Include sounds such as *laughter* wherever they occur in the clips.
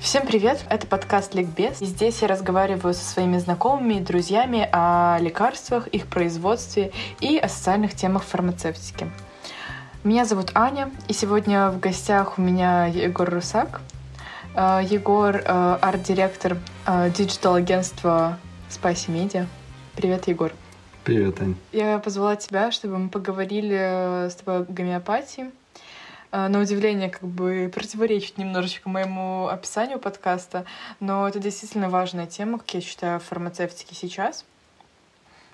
Всем привет! Это подкаст «Ликбез». И здесь я разговариваю со своими знакомыми и друзьями о лекарствах, их производстве и о социальных темах фармацевтики. Меня зовут Аня, и сегодня в гостях у меня Егор Русак. Э, Егор — э, арт-директор э, digital-агентства Spicy Media. Привет, Егор. Привет, Ань. Я позвала тебя, чтобы мы поговорили с тобой о гомеопатии — на удивление как бы противоречит немножечко моему описанию подкаста, но это действительно важная тема, как я считаю, в фармацевтике сейчас.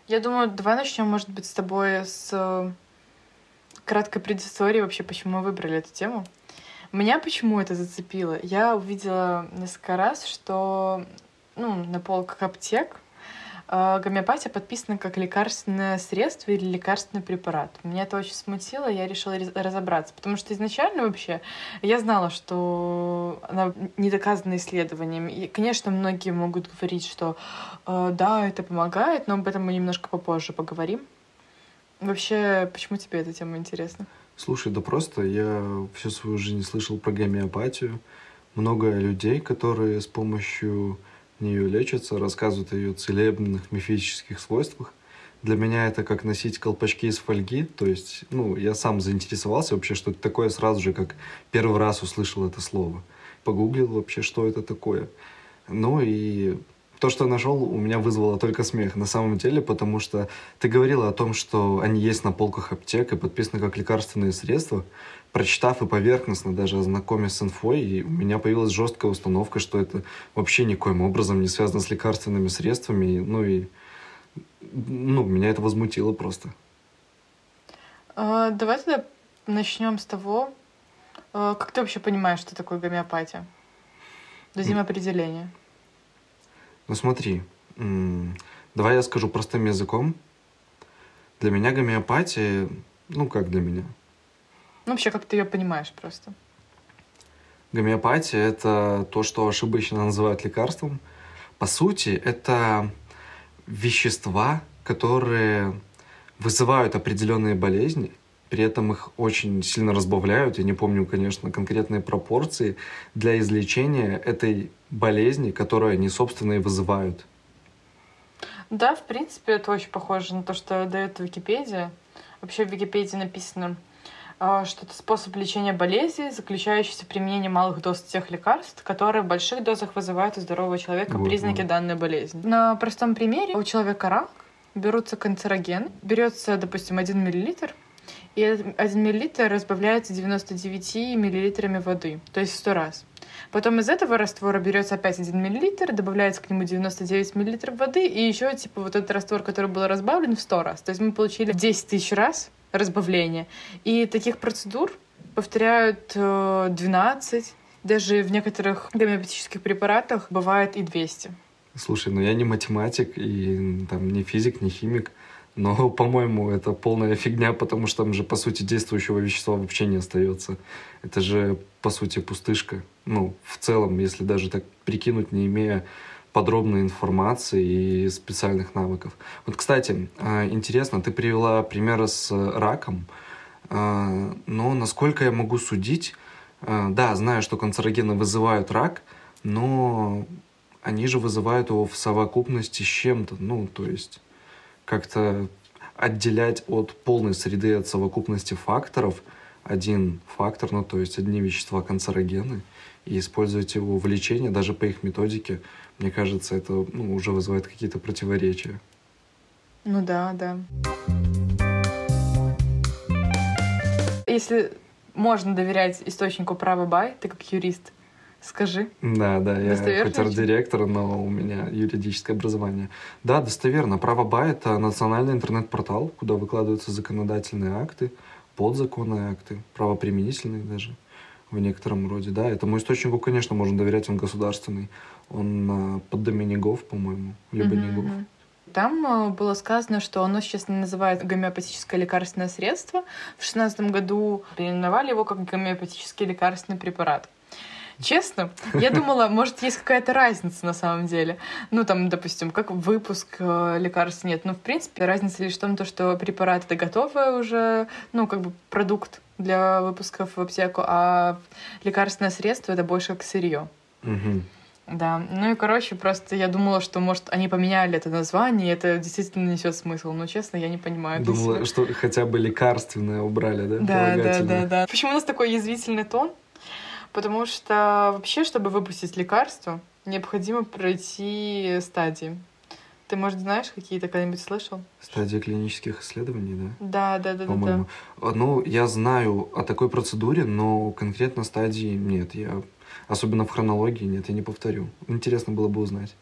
Я думаю, давай начнем, может быть, с тобой с э, краткой предыстории вообще, почему мы выбрали эту тему. Меня почему это зацепило? Я увидела несколько раз, что ну, на полках аптек гомеопатия подписана как лекарственное средство или лекарственный препарат. Меня это очень смутило, я решила разобраться, потому что изначально вообще я знала, что она не доказана исследованием. И, конечно, многие могут говорить, что э, да, это помогает, но об этом мы немножко попозже поговорим. Вообще, почему тебе эта тема интересна? Слушай, да просто я всю свою жизнь слышал про гомеопатию. Много людей, которые с помощью нее лечатся, рассказывают о ее целебных мифических свойствах. Для меня это как носить колпачки из фольги, то есть, ну, я сам заинтересовался вообще, что это такое, сразу же, как первый раз услышал это слово. Погуглил вообще, что это такое. Ну и то, что нашел, у меня вызвало только смех на самом деле, потому что ты говорила о том, что они есть на полках аптек и подписаны как лекарственные средства. Прочитав и поверхностно даже ознакомясь с инфой, и у меня появилась жесткая установка, что это вообще никоим образом не связано с лекарственными средствами. Ну и ну, меня это возмутило просто. А, давай тогда начнем с того, а, как ты вообще понимаешь, что такое гомеопатия? Дадим определение. Ну смотри, давай я скажу простым языком. Для меня гомеопатия, ну как для меня? Ну вообще, как ты ее понимаешь просто? Гомеопатия — это то, что ошибочно называют лекарством. По сути, это вещества, которые вызывают определенные болезни, при этом их очень сильно разбавляют. Я не помню, конечно, конкретные пропорции для излечения этой болезни, которую они, собственно, и вызывают. Да, в принципе, это очень похоже на то, что дает Википедия. Вообще в Википедии написано, а, что это способ лечения болезни, заключающийся в применении малых доз тех лекарств, которые в больших дозах вызывают у здорового человека вот, признаки вот. данной болезни. На простом примере у человека рак берутся канцероген, берется, допустим, 1 миллилитр, и 1 миллилитр разбавляется 99 миллилитрами воды, то есть в 100 раз. Потом из этого раствора берется опять 1 миллилитр, добавляется к нему 99 миллилитров воды, и еще типа вот этот раствор, который был разбавлен в 100 раз. То есть мы получили 10 тысяч раз разбавления. И таких процедур повторяют 12, э, даже в некоторых гомеопатических препаратах бывает и 200. Слушай, ну я не математик и там не физик, не химик, но, *laughs* по-моему, это полная фигня, потому что там же, по сути, действующего вещества вообще не остается. Это же, по сути, пустышка. Ну, в целом, если даже так прикинуть, не имея подробной информации и специальных навыков. Вот, кстати, а, интересно, ты привела примеры с раком, а, но насколько я могу судить, а, да, знаю, что канцерогены вызывают рак, но они же вызывают его в совокупности с чем-то, ну, то есть как-то отделять от полной среды, от совокупности факторов один фактор, ну то есть одни вещества канцерогены, и использовать его в лечении, даже по их методике, мне кажется, это ну, уже вызывает какие-то противоречия. Ну да, да. Если можно доверять источнику права Бай, ты как юрист, Скажи. Да, да, я хоть арт-директор, но у меня юридическое образование. Да, достоверно. Право БА — это национальный интернет-портал, куда выкладываются законодательные акты, подзаконные акты, правоприменительные даже в некотором роде. Да, этому источнику, конечно, можно доверять, он государственный. Он а, под домене ГОВ, по-моему, либо не ГОВ. Там а, было сказано, что оно сейчас называют гомеопатическое лекарственное средство. В 2016 году переименовали его как гомеопатический лекарственный препарат. Честно, я думала, может, есть какая-то разница на самом деле. Ну, там, допустим, как выпуск э, лекарств нет. Но, в принципе, разница лишь в том, то, что препарат — это готовый уже, ну, как бы продукт для выпусков в аптеку, а лекарственное средство это больше как сырье. Да, ну и короче, просто я думала, что, может, они поменяли это название, и это действительно несет смысл, но честно, я не понимаю. Думала, что хотя бы лекарственное убрали, да? Да, да, да, да. Почему у нас такой язвительный тон? Потому что вообще, чтобы выпустить лекарство, необходимо пройти стадии. Ты, может, знаешь, какие-то когда-нибудь слышал? Стадия клинических исследований, да? Да, да, да, да, да. По-моему. А, Ну, я знаю о такой процедуре, но конкретно стадии нет. Я особенно в хронологии нет, я не повторю. Интересно было бы узнать.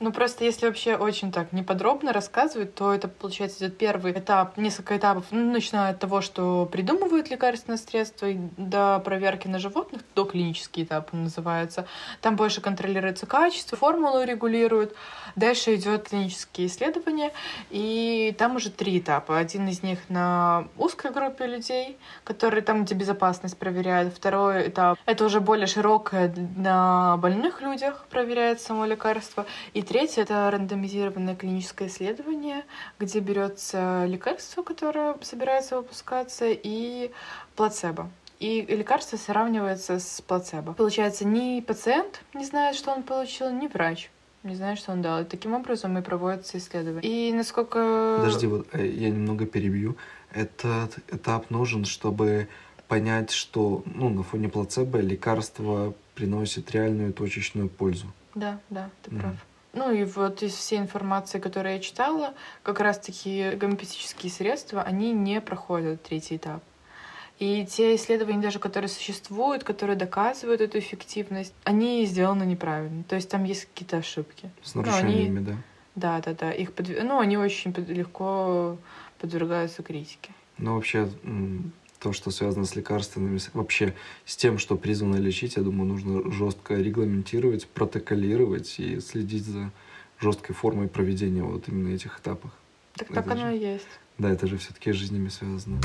Ну, просто если вообще очень так неподробно рассказывать, то это, получается, идет первый этап, несколько этапов, ну, начиная от того, что придумывают лекарственное средство, и до проверки на животных, до клинический этап он называется. Там больше контролируется качество, формулу регулируют. Дальше идет клинические исследования, и там уже три этапа. Один из них на узкой группе людей, которые там, где безопасность проверяют. Второй этап — это уже более широкое на больных людях проверяет само лекарство. И третье — это рандомизированное клиническое исследование, где берется лекарство, которое собирается выпускаться, и плацебо. И лекарство сравнивается с плацебо. Получается, ни пациент не знает, что он получил, ни врач не знает, что он дал. И таким образом и проводятся исследования. И насколько... Подожди, вот э, я немного перебью. Этот этап нужен, чтобы понять, что ну, на фоне плацебо лекарство приносит реальную точечную пользу. Да, да, ты Мгм. прав. Ну и вот из всей информации, которую я читала, как раз-таки гомеопатические средства, они не проходят третий этап. И те исследования даже, которые существуют, которые доказывают эту эффективность, они сделаны неправильно. То есть там есть какие-то ошибки. С Ну, они- нарушениями, да. Да, да, да. Их подв- Ну, они очень под- легко подвергаются критике. Но вообще то, что связано с лекарственными, вообще с тем, что призвано лечить, я думаю, нужно жестко регламентировать, протоколировать и следить за жесткой формой проведения вот именно этих этапов. Так Это так оно же- и есть. Да, это же все-таки с жизнями связано.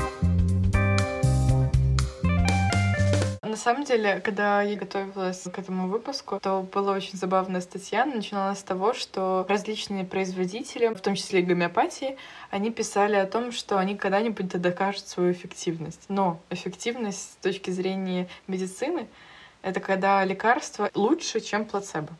Самом деле, когда я готовилась к этому выпуску, то была очень забавная статья. Начиналась с того, что различные производители, в том числе и гомеопатии, они писали о том, что они когда-нибудь да докажут свою эффективность. Но эффективность с точки зрения медицины — это когда лекарство лучше, чем плацебо.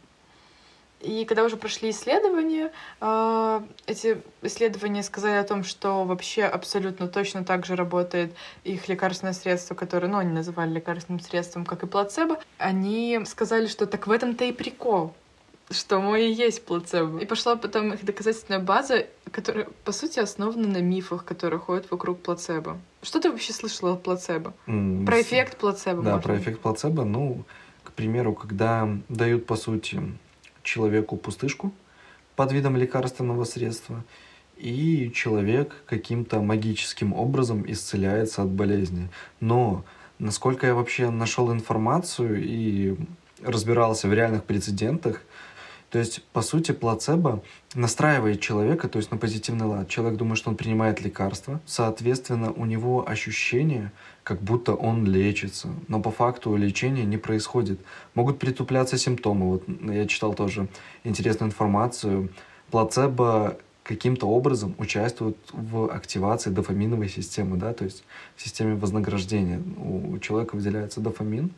И когда уже прошли исследования, э, эти исследования сказали о том, что вообще абсолютно точно так же работает их лекарственное средство, которое, ну, они называли лекарственным средством, как и плацебо. Они сказали, что так в этом-то и прикол, что мой и есть плацебо. И пошла потом их доказательная база, которая, по сути, основана на мифах, которые ходят вокруг плацебо. Что ты вообще слышала о плацебо? М, Про эффект плацебо, Да, про быть? эффект плацебо. Ну, к примеру, когда дают, по сути, человеку пустышку под видом лекарственного средства, и человек каким-то магическим образом исцеляется от болезни. Но насколько я вообще нашел информацию и разбирался в реальных прецедентах, то есть, по сути, плацебо настраивает человека, то есть на позитивный лад. Человек думает, что он принимает лекарство, соответственно, у него ощущение, как будто он лечится, но по факту лечения не происходит. Могут притупляться симптомы. Вот я читал тоже интересную информацию. Плацебо каким-то образом участвует в активации дофаминовой системы, да, то есть в системе вознаграждения. У человека выделяется дофамин,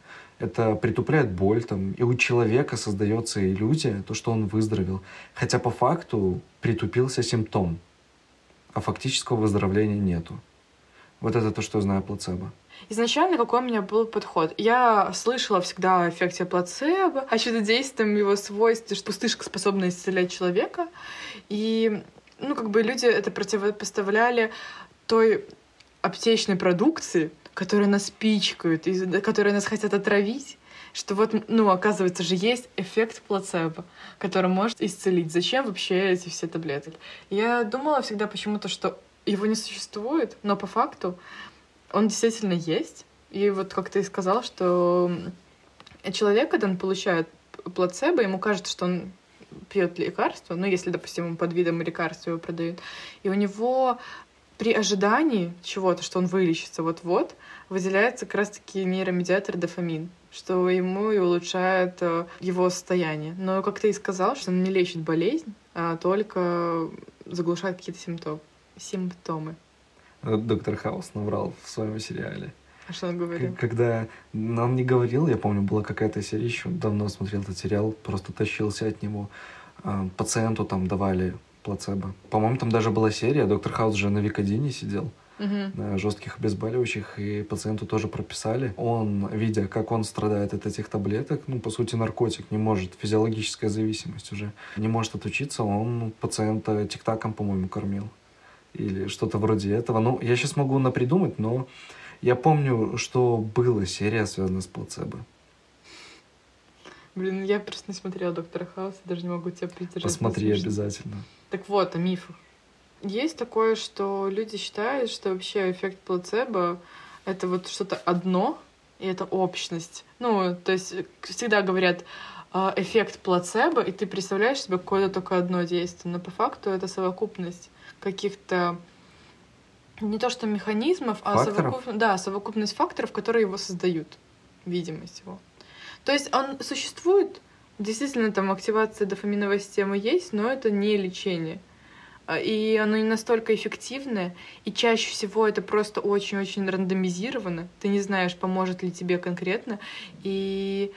это притупляет боль, там, и у человека создается иллюзия, то, что он выздоровел. Хотя по факту притупился симптом, а фактического выздоровления нету. Вот это то, что я знаю плацебо. Изначально какой у меня был подход? Я слышала всегда о эффекте плацебо, о чудодейственном его свойстве, что пустышка способна исцелять человека. И, ну, как бы люди это противопоставляли той аптечной продукции, которая нас пичкают, и которые нас хотят отравить, что вот, ну, оказывается же есть эффект плацебо, который может исцелить. Зачем вообще эти все таблетки? Я думала всегда почему-то, что его не существует, но по факту он действительно есть. И вот как ты сказал, что человек, когда он получает плацебо, ему кажется, что он пьет лекарство, ну, если, допустим, под видом лекарства его продают, и у него при ожидании чего-то, что он вылечится вот-вот, выделяется как раз-таки нейромедиатор дофамин, что ему и улучшает э, его состояние. Но, как ты и сказал, что он не лечит болезнь, а только заглушает какие-то симптомы. симптомы. Доктор Хаус наврал в своем сериале. А что он говорил? Когда он не говорил, я помню, была какая-то серия, еще давно смотрел этот сериал, просто тащился от него. А, пациенту там давали плацебо. По-моему, там даже была серия, доктор Хаус же на Викодине сидел Мгм. на жестких обезболивающих, и пациенту тоже прописали. Он, видя, как он страдает от этих таблеток, ну, по сути, наркотик, не может, физиологическая зависимость уже, не может отучиться, он пациента тиктаком, по-моему, кормил. Или что-то вроде этого. Ну, я сейчас могу напридумать, но я помню, что была серия, связанная с плацебо. Блин, я просто не смотрела Доктора Хауса, даже не могу тебя придержать. Посмотри обязательно. Так вот, о мифах. Есть такое, что люди считают, что вообще эффект плацебо — это вот что-то одно, и это общность. Ну, то есть э, всегда говорят а, эффект плацебо, и ты представляешь себе какое-то только одно действие, но по факту это совокупность каких-то не то что механизмов, а совокуп- да, совокупность факторов, которые его создают, видимость его. То есть он существует, действительно там активация дофаминовой системы есть, но это не лечение. А, И оно не настолько эффективное, и чаще всего это просто очень-очень рандомизировано. Ты не знаешь, поможет ли тебе конкретно. И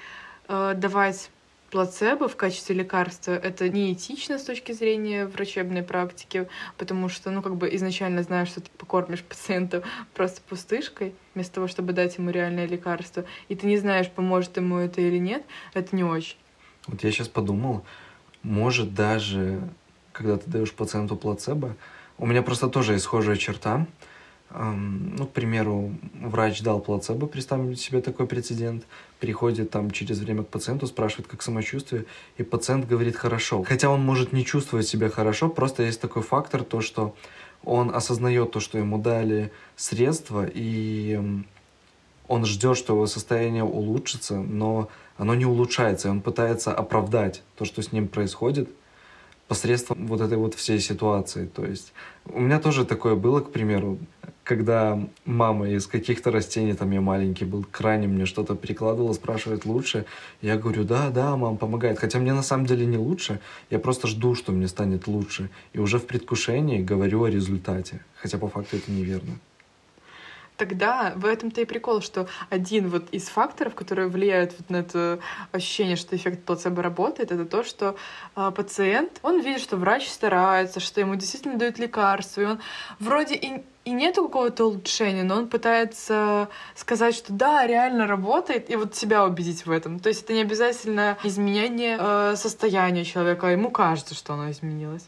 э, давать плацебо в качестве лекарства это неэтично с точки зрения врачебной практики, потому что, ну, как бы изначально знаешь, что ты покормишь *laughs* пациента просто пустышкой, вместо того, чтобы дать ему реальное лекарство, и ты не знаешь, поможет ему это или нет, это не очень. Вот я сейчас подумал, может даже, когда ты даешь пациенту плацебо, у меня просто тоже есть схожая черта. Ну, к примеру, врач дал плацебо, представим себе такой прецедент, приходит там через время к пациенту, спрашивает, как самочувствие, и пациент говорит хорошо. Хотя он может не чувствовать себя хорошо, просто есть такой фактор, то, что он осознает то, что ему дали средства, и он ждет, что его состояние улучшится, но оно не улучшается, и он пытается оправдать то, что с ним происходит, посредством вот этой вот всей ситуации. То есть у меня тоже такое было, к примеру, когда мама из каких-то растений, там я маленький был, крайне мне что-то перекладывала, спрашивает лучше, я говорю, да, да, мам, помогает. Хотя мне на самом деле не лучше, я просто жду, что мне станет лучше. И уже в предвкушении говорю о результате. Хотя по факту это неверно. Тогда в этом-то и прикол, что один вот из факторов, которые влияют вот на это ощущение, что эффект плацебо работает, это то, что а, пациент, он видит, что врач старается, что ему действительно дают лекарства, и он вроде и, и нету какого-то улучшения, но он пытается сказать, что да, реально работает, и вот себя убедить в этом. То есть это не обязательно изменение э, состояния человека, а ему кажется, что оно изменилось.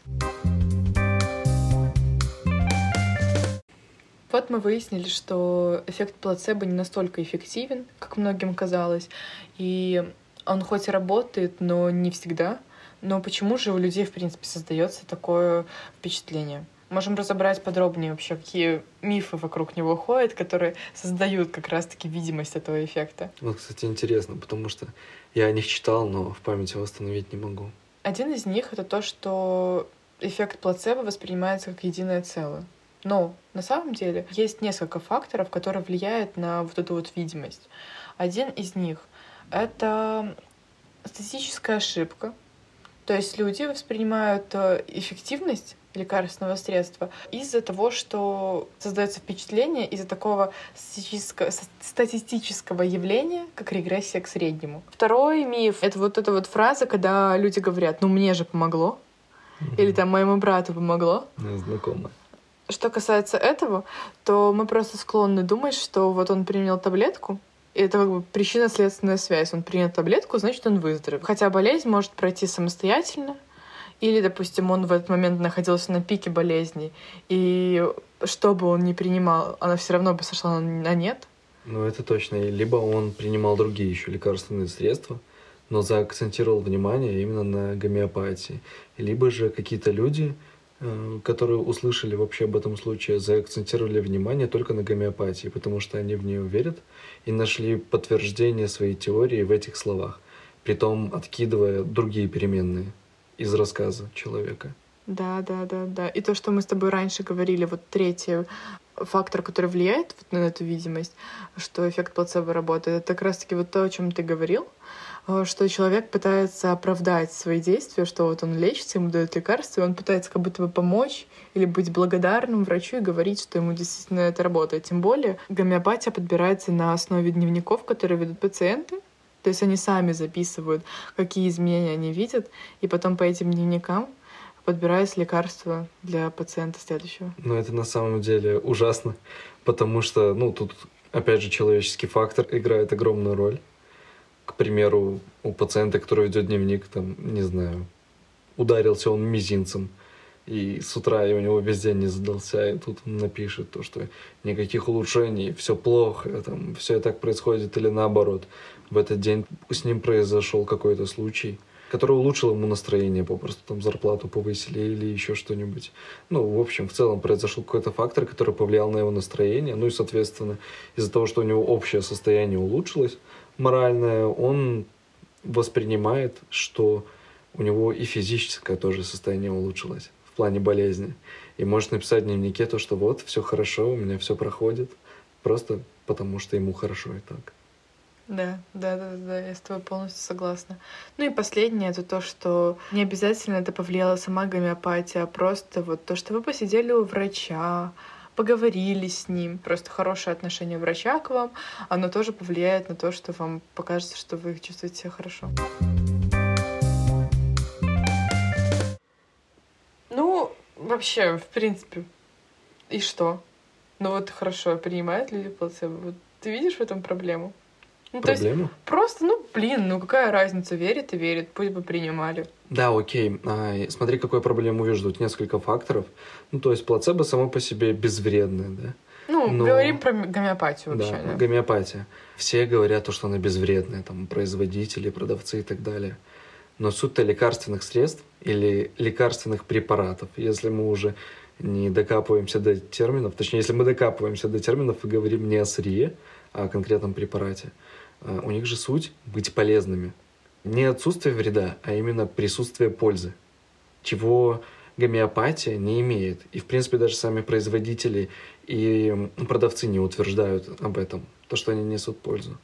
Вот мы выяснили, что эффект плацебо не настолько эффективен, как многим казалось. И он хоть и работает, но не всегда. Но почему же у людей, в принципе, создается такое впечатление? Можем разобрать подробнее вообще, какие мифы вокруг него ходят, которые создают как раз-таки видимость этого эффекта. Вот, кстати, интересно, потому что я о них читал, но в памяти восстановить не могу. Один из них — это то, что эффект плацебо воспринимается как единое целое. Но на самом деле есть несколько факторов, которые влияют на вот эту вот видимость. Один из них — это статистическая ошибка. То есть люди воспринимают э, эффективность лекарственного средства из-за того, что создается впечатление из-за такого статистического, статистического явления, как регрессия к среднему. Второй миф — это вот эта вот фраза, когда люди говорят, ну мне же помогло, или там моему брату помогло. Знакомо. Что касается этого, то мы просто склонны думать, что вот он принял таблетку, и это как бы причинно-следственная связь. Он принял таблетку, значит, он выздоровел. Хотя болезнь может пройти самостоятельно, или, допустим, он в этот момент находился на пике болезни, и что бы он ни принимал, она все равно бы сошла на нет. Ну, это точно. Либо он принимал другие еще лекарственные средства, но заакцентировал внимание именно на гомеопатии. Либо же какие-то люди, которые услышали вообще об этом случае, заакцентировали внимание только на гомеопатии, потому что они в нее верят и нашли подтверждение своей теории в этих словах, притом откидывая другие переменные из рассказа человека. Да, да, да, да. И то, что мы с тобой раньше говорили, вот третий фактор, который влияет на эту видимость, что эффект плацебо работает, это как раз-таки вот то, о чем ты говорил. Э, что человек пытается оправдать свои действия, что вот он лечится, ему дают лекарства, и он пытается как будто бы помочь или быть благодарным врачу и говорить, что ему действительно это работает. Тем более гомеопатия подбирается на основе дневников, которые ведут пациенты, то есть они сами записывают, какие изменения они видят, и потом по этим дневникам подбирается лекарство для пациента следующего. Ну, это на самом деле ужасно, потому что, ну, тут, опять же, человеческий фактор играет огромную роль. К примеру, у пациента, который ведет дневник, там, не знаю, ударился он мизинцем, и с утра и у него весь день не задался, и тут он напишет то, что никаких улучшений, все плохо, там, все так происходит или наоборот. В этот день с ним произошел какой-то случай, который улучшил ему настроение, попросту там зарплату повысили или еще что-нибудь. Ну, в общем, в целом произошел какой-то фактор, который повлиял на его настроение, ну и, соответственно, из-за того, что у него общее состояние улучшилось, моральное, он воспринимает, что у него и физическое тоже состояние улучшилось в плане болезни. И может написать в дневнике то, что вот, все хорошо, у меня все проходит, просто потому что ему хорошо и так. Да, да, да, да, я с тобой полностью согласна. Ну и последнее это то, что не обязательно это повлияла сама гомеопатия, а просто вот то, что вы посидели у врача, поговорили с ним, просто хорошее отношение врача к вам, оно тоже повлияет на то, что вам покажется, что вы чувствуете себя хорошо. Ну, вообще, в принципе, и что? Ну вот хорошо, принимают люди плацебо. Вот ты видишь в этом проблему? Ну, то есть просто, ну, блин, ну какая разница, верит и верит, пусть бы принимали. Да, окей. А, смотри, какую проблему вижу. Тут несколько факторов. Ну, то есть плацебо само по себе безвредное, да? Ну, Но- говорим про гомеопатию вообще, да, да. гомеопатия. Все говорят, то, что она безвредная, там, производители, продавцы и так далее. Но суть-то лекарственных средств или лекарственных препаратов, если мы уже не докапываемся до терминов, точнее, если мы докапываемся до терминов и говорим не о сырье, а о конкретном препарате, у них же суть быть полезными. Не отсутствие вреда, а именно присутствие пользы, чего гомеопатия не имеет. И, в принципе, даже сами производители и продавцы не утверждают об этом, то, что они несут пользу.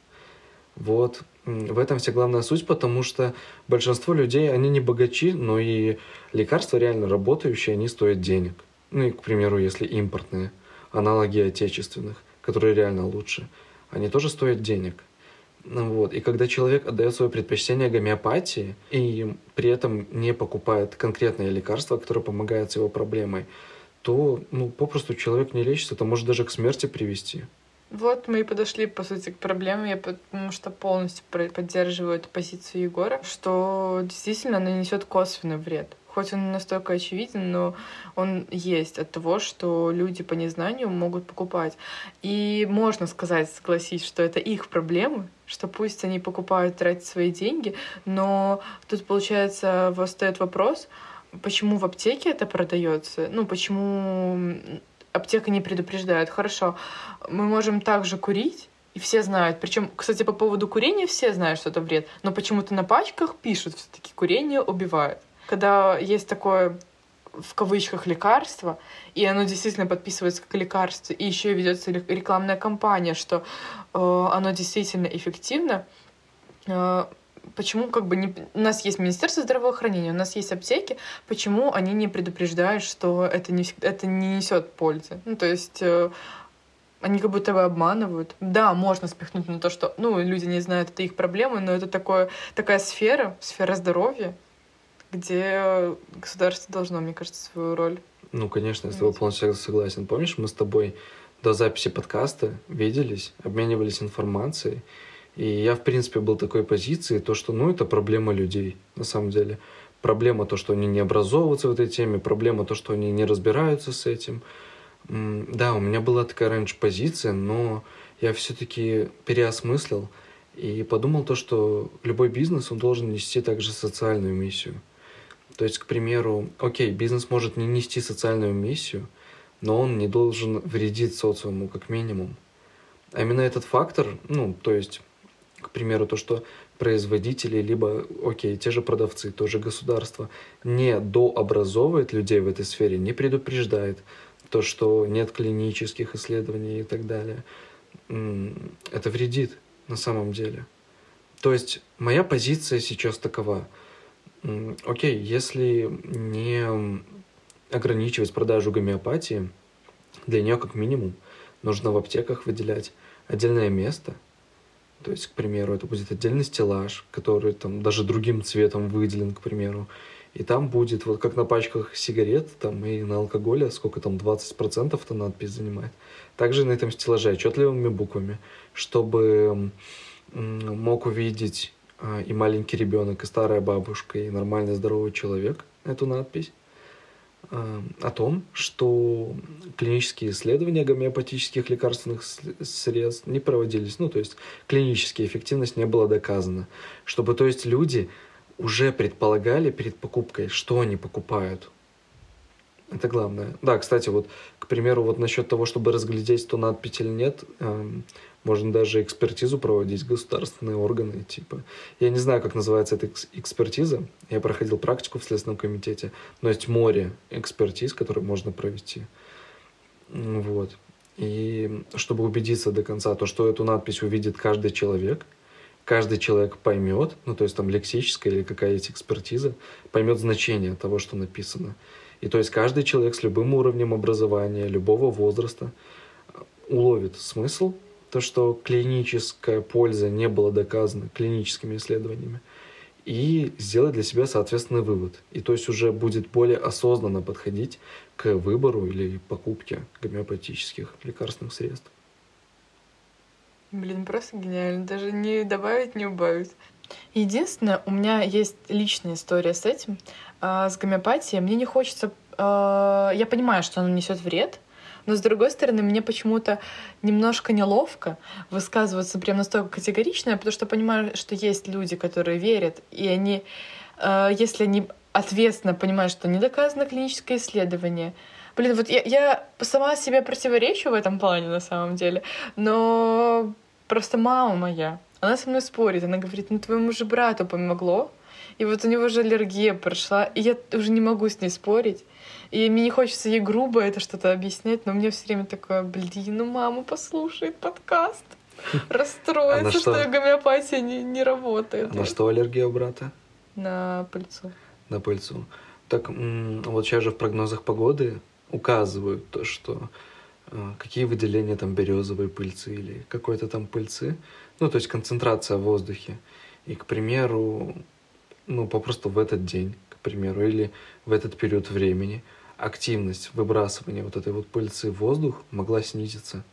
Вот в этом вся главная суть, потому что большинство людей, они не богачи, но и лекарства реально работающие, они стоят денег. Ну и, к примеру, если импортные, аналоги отечественных, которые реально лучше, они тоже стоят денег. Вот. И когда человек отдает свое предпочтение гомеопатии и при этом не покупает конкретное лекарство, которое помогает с его проблемой, то ну, попросту человек не лечится, это может даже к смерти привести. Вот мы и подошли, по сути, к проблеме, я потому что полностью поддерживаю эту позицию Егора, что действительно она несет косвенный вред. Хоть он настолько очевиден, но он есть от того, что люди по незнанию могут покупать. И можно сказать, согласись, что это их проблемы, что пусть они покупают, тратят свои деньги, но тут, получается, восстает вопрос, почему в аптеке это продается, ну, почему аптека не предупреждает. Хорошо, мы можем также курить, и все знают. Причем, кстати, по поводу курения все знают, что это вред, но почему-то на пачках пишут все-таки курение убивает. Когда есть такое в кавычках лекарство, и оно действительно подписывается как лекарство, и еще ведется ре- рекламная кампания, что э, оно действительно эффективно, э, почему как бы не... у нас есть Министерство здравоохранения, у нас есть аптеки, почему они не предупреждают, что это не, это не несет пользы? Ну, то есть э, они как будто бы обманывают. Да, можно спихнуть на то, что ну, люди не знают, это их проблемы, но это такое, такая сфера, сфера здоровья, где государство должно, мне кажется, свою роль. Ну, конечно, я с тобой полностью согласен. Помнишь, мы с тобой до записи подкаста виделись, обменивались информацией, и я, в принципе, был такой позиции, то, что, ну, это проблема людей, на самом деле. Проблема то, что они не образовываются в этой теме, проблема то, что они не разбираются с этим. Да, у меня была такая раньше позиция, но я все-таки переосмыслил и подумал то, что любой бизнес, он должен нести также социальную миссию. То есть, к примеру, окей, бизнес может не нести социальную миссию, но он не должен вредить социуму, как минимум. А именно этот фактор, ну, то есть, к примеру, то, что производители, либо, окей, те же продавцы, тоже государство, не дообразовывает людей в этой сфере, не предупреждает то, что нет клинических исследований и так далее, это вредит на самом деле. То есть моя позиция сейчас такова. Окей, если не ограничивать продажу гомеопатии, для нее как минимум нужно в аптеках выделять отдельное место. То есть, к примеру, это будет отдельный стеллаж, который там даже другим цветом выделен, к примеру. И там будет, вот как на пачках сигарет, там и на алкоголе, сколько там, 20% эта надпись занимает. Также на этом стеллаже отчетливыми буквами, чтобы мог увидеть а, и маленький ребенок, и старая бабушка, и нормальный здоровый человек эту надпись о том, что клинические исследования гомеопатических лекарственных средств не проводились. Ну, то есть клиническая эффективность не была доказана. Чтобы, то есть, люди уже предполагали перед покупкой, что они покупают. Это главное. Да, кстати, вот, к примеру, вот насчет того, чтобы разглядеть, то надпись или нет, эм, можно даже экспертизу проводить, государственные органы, типа. Я не знаю, как называется эта экспертиза. Я проходил практику в Следственном комитете, но есть море экспертиз, которые можно провести. Вот. И чтобы убедиться до конца, то, что эту надпись увидит каждый человек, каждый человек поймет, ну, то есть там лексическая или какая-то экспертиза, поймет значение того, что написано. И то есть каждый человек с любым уровнем образования, любого возраста уловит смысл то, что клиническая польза не была доказана клиническими исследованиями, и сделать для себя соответственный вывод. И то есть уже будет более осознанно подходить к выбору или покупке гомеопатических лекарственных средств. Блин, просто гениально. Даже не добавить, не убавить. Единственное, у меня есть личная история с этим, э, с гомеопатией. Мне не хочется... Э, я понимаю, что оно несет вред, но с другой стороны, мне почему-то немножко неловко высказываться прям настолько категорично, потому что понимаю, что есть люди, которые верят, и они, э, если они ответственно понимают, что не доказано клиническое исследование, Блин, вот я, я сама себе противоречу в этом плане на самом деле, но просто мама моя, она со мной спорит, она говорит, ну твоему же брату помогло, и вот у него же аллергия прошла, и я уже не могу с ней спорить. И мне не хочется ей грубо это что-то объяснять, но мне все время такое, блин, ну мама послушает подкаст. Расстроится, что, что гомеопатия не, не работает. А на что аллергия у брата? На пыльцу. На пыльцу. Так вот сейчас же в прогнозах погоды указывают то, что э, какие выделения там березовой пыльцы или какой-то там пыльцы, ну, то есть концентрация в воздухе. И, к примеру, ну, попросту в этот день, к примеру, или в этот период времени активность выбрасывания вот этой вот пыльцы в воздух могла снизиться.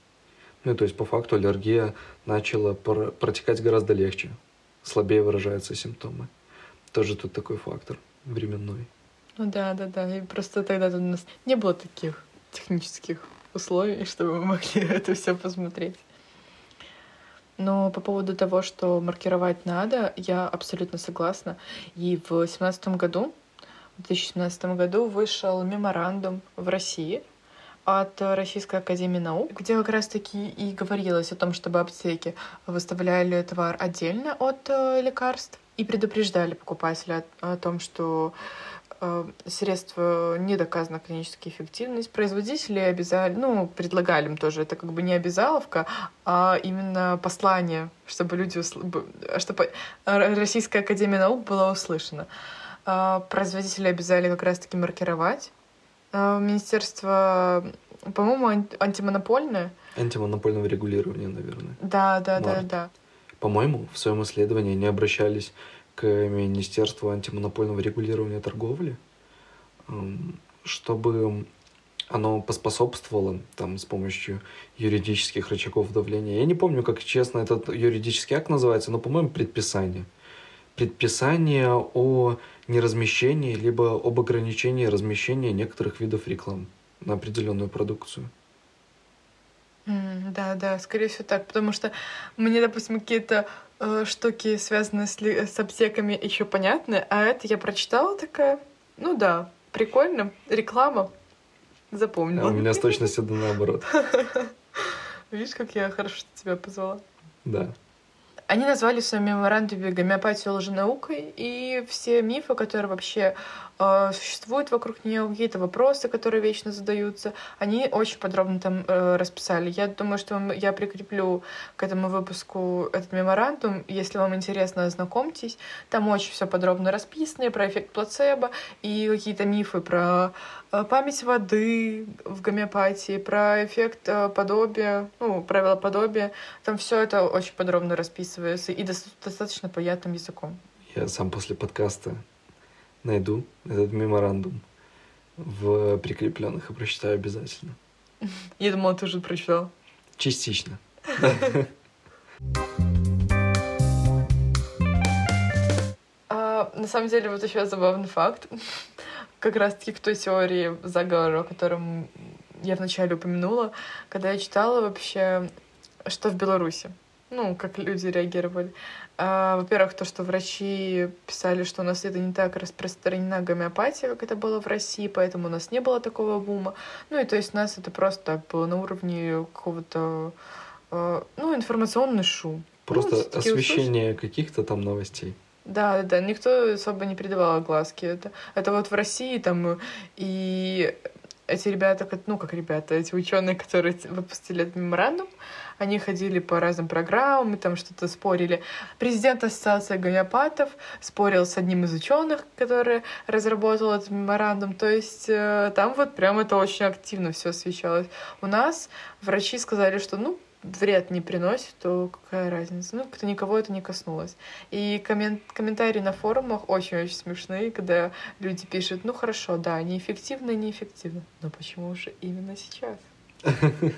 Ну, то есть, по факту, аллергия начала протекать гораздо легче, слабее выражаются симптомы. Тоже тут такой фактор временной. Ну да, да, да. И просто тогда у нас не было таких технических условий, *laughs* чтобы мы могли *laughs* это все посмотреть. Но по поводу того, что маркировать надо, я абсолютно согласна. И в 2017 году, в 2017 году вышел меморандум в России от Российской Академии Наук, где как раз-таки и говорилось о том, чтобы аптеки выставляли товар отдельно от э, лекарств и предупреждали покупателя о, том, что Э, средства не доказана клиническая эффективность. Производители обязали, ну, предлагали им тоже, это как бы не обязаловка, а именно послание, чтобы люди, чтобы Российская Академия Наук была услышана. Э, производители обязали как раз-таки маркировать. Э, Министерство, по-моему, антимонопольное. Антимонопольного регулирования, наверное. Да, да, Март. да, да. По-моему, в своем исследовании они обращались к Министерству антимонопольного регулирования торговли, чтобы оно поспособствовало там с помощью юридических рычагов давления. Я не помню, как честно этот юридический акт называется, но, по-моему, предписание. Предписание о неразмещении либо об ограничении размещения некоторых видов рекламы на определенную продукцию. Mm, да, да, скорее всего так, потому что мне, допустим, какие-то э, штуки, связанные с, с аптеками, еще понятны, а это я прочитала такая, ну да, прикольно, реклама, запомнила. А у меня с точностью наоборот. *laughs* Видишь, как я хорошо тебя позвала? Да. Они назвали в своем меморандуме гомеопатию лженаукой, и все мифы, которые вообще э, существует вокруг нее, какие-то вопросы, которые вечно задаются. Они очень подробно там э, расписали. Я думаю, что я прикреплю к этому выпуску этот меморандум. Если вам интересно, ознакомьтесь. Там очень все подробно расписано про эффект плацебо и какие-то мифы про э, память воды в гомеопатии, про эффект э, подобия, ну, правила подобия. Там все это очень подробно расписывается и достаточно понятным языком. Я сам после подкаста найду этот меморандум в прикрепленных и прочитаю обязательно. Я думала, ты уже прочитал. Частично. А, на самом деле, вот еще забавный факт. Как раз-таки к той теории заговора, о котором я вначале упомянула, когда я читала вообще, что в Беларуси ну, как люди реагировали. А, во-первых, то, что врачи писали, что у нас это не так распространена гомеопатия, как это было в России, поэтому у нас не было такого бума. Ну и то есть у нас это просто так было на уровне какого-то, э, ну, информационный шум. Просто ну, освещение каких-то там новостей. Да, да, никто особо не придавал огласки. Это, это вот в России там и эти ребята, ну как ребята, эти ученые, которые выпустили этот меморандум, они ходили по разным программам, там что-то спорили. Президент Ассоциации гомеопатов спорил с одним из ученых, который разработал этот меморандум. То есть э, там вот прям это очень активно все освещалось. У нас врачи сказали, что ну вред не приносит, то какая разница? Ну, как-то никого это не коснулось. И коммен- комментарии на форумах очень-очень смешные, когда люди пишут, ну хорошо, да, неэффективно, неэффективно, но почему же именно сейчас? *laughs*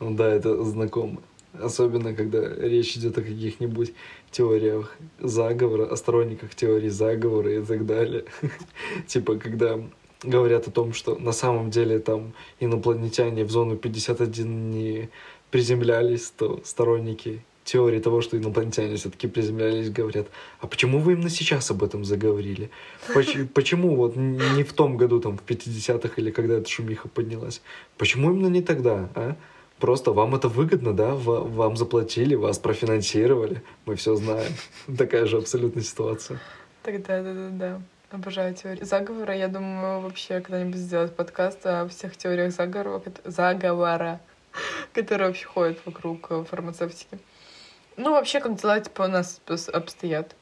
Ну да, это знакомо. Особенно, когда речь идет о каких-нибудь теориях заговора, о сторонниках теории заговора и так далее. *laughs* Типа, когда говорят о том, что на самом деле там инопланетяне в зону 51 не приземлялись, то сторонники теории того, что инопланетяне все-таки приземлялись, говорят, а почему вы именно сейчас об этом заговорили? Почему, *laughs* почему вот не в том году, там, в 50-х или когда эта шумиха поднялась? Почему именно не тогда, а? Просто вам это выгодно, да? Вам заплатили, вас профинансировали. Мы все знаем. *laughs* Такая же абсолютная ситуация. Так, да, да, да, да. Обожаю теории заговора. Я думаю, вообще когда-нибудь сделать подкаст о всех теориях заговора, заговора *laughs* которые вообще ходят вокруг э, фармацевтики. Ну, вообще, как дела типа у нас обстоят?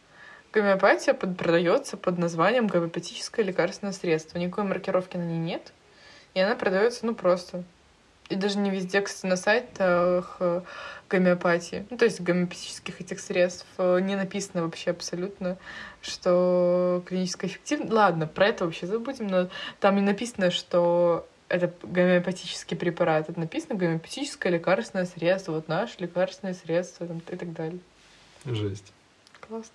Гомеопатия под, продается под названием гомеопатическое лекарственное средство. Никакой маркировки на ней нет. И она продается, ну, просто. И даже не везде, кстати, на сайтах э, гомеопатии, ну, то есть гомеопатических этих средств, э, не написано вообще абсолютно, что клинически эффективно. Ладно, про это вообще забудем, но там не написано, что это гомеопатический препарат. Это написано гомеопатическое лекарственное средство. Вот наше лекарственное средство там, и так далее. Жесть. Классно.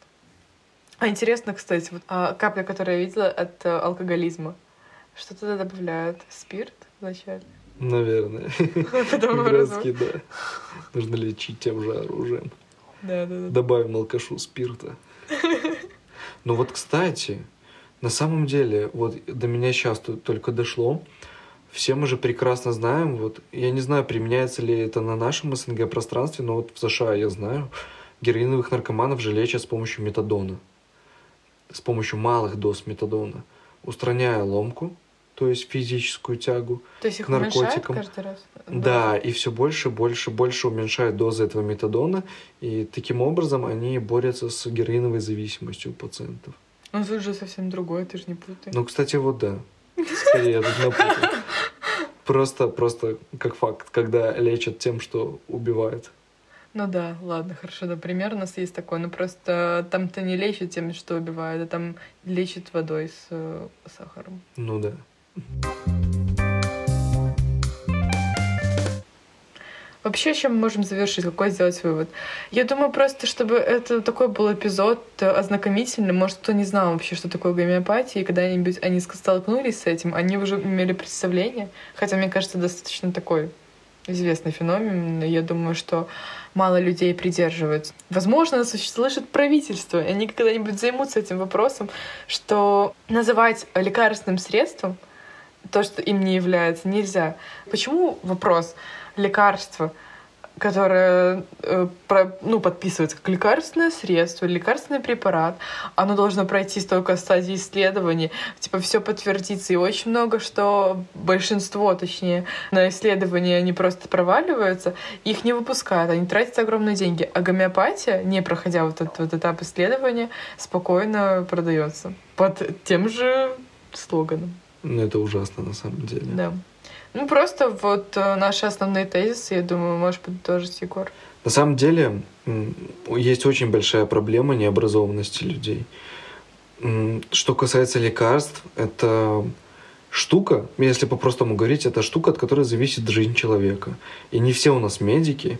А интересно, кстати, вот а, капля, которую я видела от а, алкоголизма. Что туда добавляют? Спирт вначале? Наверное. *laughs* Грецкий, да. Нужно лечить тем же оружием. Да, да, да. Добавим алкашу спирта. Ну вот, кстати, на самом деле, вот до меня сейчас только дошло, все мы же прекрасно знаем, вот, я не знаю, применяется ли это на нашем СНГ пространстве, но вот в США я знаю, героиновых наркоманов же лечат с помощью метадона, с помощью малых доз метадона, устраняя ломку, то есть физическую тягу то есть их к наркотикам. каждый раз? Да, и все больше, больше, больше уменьшают дозы этого метадона, и таким образом они борются с героиновой зависимостью у пациентов. Ну, тут же совсем другое, ты же не путай. Ну, кстати, вот да. Скорее, я тут напутал. *laughs* Просто, просто как факт, когда лечат тем, что убивает. Ну да, ладно, хорошо, например, у нас есть такое, но просто там-то не лечат тем, что убивает, а там лечат водой с э, сахаром. Ну да. Вообще, чем мы можем завершить? Какой сделать вывод? Я думаю, просто, чтобы это такой был эпизод ознакомительный. Может, кто не знал вообще, что такое гомеопатия, и когда-нибудь они столкнулись с этим, они уже имели представление. Хотя, мне кажется, достаточно такой известный феномен. Я думаю, что мало людей придерживаются. Возможно, нас слышит правительство, и они когда-нибудь займутся этим вопросом, что называть лекарственным средством то, что им не является, нельзя. Почему вопрос? лекарство, которое э, про, ну, подписывается как лекарственное средство, лекарственный препарат, оно должно пройти столько стадий исследований, типа все подтвердиться. И очень много, что большинство, точнее, на исследования они просто проваливаются, их не выпускают, они тратят огромные деньги. А гомеопатия, не проходя вот этот вот этап исследования, спокойно продается под тем же слоганом. Ну, это ужасно на самом деле. Да. Ну, просто вот э, наши основные тезисы, я думаю, можешь подытожить, Егор. На самом деле, есть очень большая проблема необразованности людей. Что касается лекарств, это штука, если по-простому говорить, это штука, от которой зависит жизнь человека. И не все у нас медики,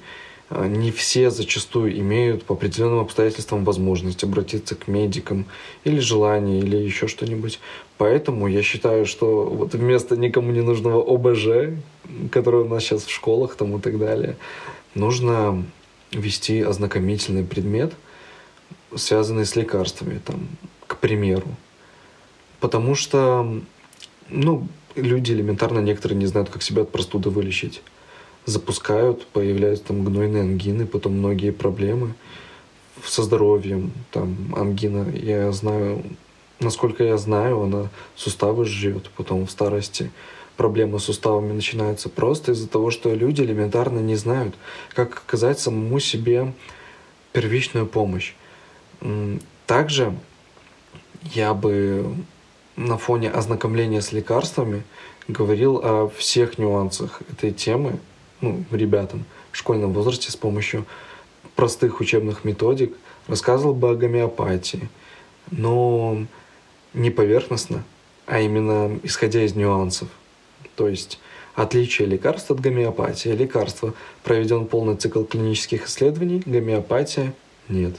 не все зачастую имеют по определенным обстоятельствам возможность обратиться к медикам или желание, или еще что-нибудь. Поэтому я считаю, что вот вместо никому не нужного ОБЖ, который у нас сейчас в школах там и так далее, нужно вести ознакомительный предмет, связанный с лекарствами, там, к примеру. Потому что, ну, люди элементарно некоторые не знают, как себя от простуды вылечить запускают, появляются там гнойные ангины, потом многие проблемы со здоровьем, там ангина, я знаю, насколько я знаю, она суставы жжет, потом в старости проблемы с суставами начинаются просто из-за того, что люди элементарно не знают, как оказать самому себе первичную помощь. Также я бы на фоне ознакомления с лекарствами говорил о всех нюансах этой темы, ну, ребятам в школьном возрасте с помощью простых учебных методик рассказывал бы о гомеопатии, но не поверхностно, а именно исходя из нюансов. То есть отличие лекарств от гомеопатии. Лекарство проведен полный цикл клинических исследований, гомеопатия нет.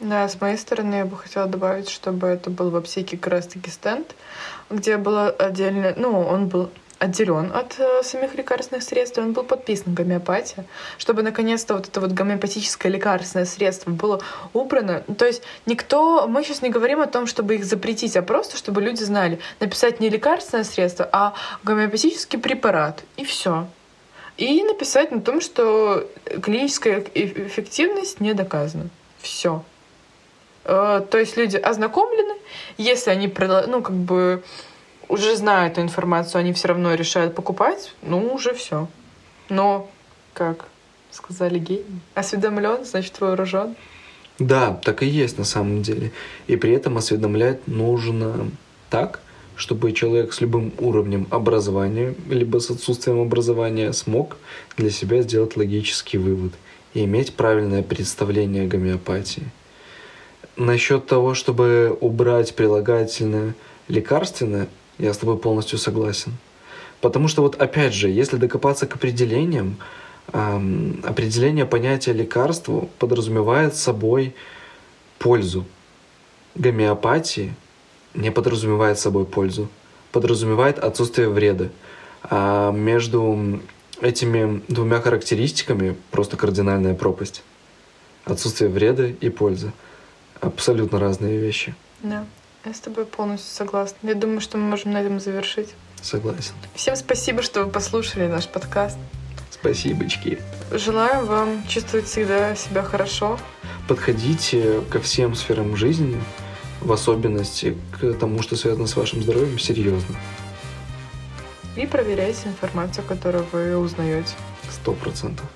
Да, с моей стороны я бы хотела добавить, чтобы это был в аптеке как раз-таки стенд, где было отдельно, ну, он был отделен от э, самих лекарственных средств, он был подписан гомеопатия, чтобы наконец-то вот это вот гомеопатическое лекарственное средство было убрано. То есть никто, мы сейчас не говорим о том, чтобы их запретить, а просто чтобы люди знали, написать не лекарственное средство, а гомеопатический препарат, и все. И написать на том, что клиническая эффективность не доказана. Все. Э, то есть люди ознакомлены, если они, ну, как бы уже знают эту информацию, они все равно решают покупать, ну, уже все. Но, как сказали гей, осведомлен, значит вооружен. Да, так и есть на самом деле. И при этом осведомлять нужно так, чтобы человек с любым уровнем образования, либо с отсутствием образования смог для себя сделать логический вывод и иметь правильное представление о гомеопатии. Насчет того, чтобы убрать прилагательное лекарственное, я с тобой полностью согласен. Потому что вот опять же, если докопаться к определениям, эм, определение понятия лекарства подразумевает собой пользу. Гомеопатии не подразумевает собой пользу, подразумевает отсутствие вреда. А между этими двумя характеристиками просто кардинальная пропасть. Отсутствие вреда и пользы. Абсолютно разные вещи. Да. Я с тобой полностью согласна. Я думаю, что мы можем на этом завершить. Согласен. Всем спасибо, что вы послушали наш подкаст. Спасибочки. Желаю вам чувствовать всегда себя хорошо. Подходите ко всем сферам жизни, в особенности к тому, что связано с вашим здоровьем, серьезно. И проверяйте информацию, которую вы узнаете. Сто процентов.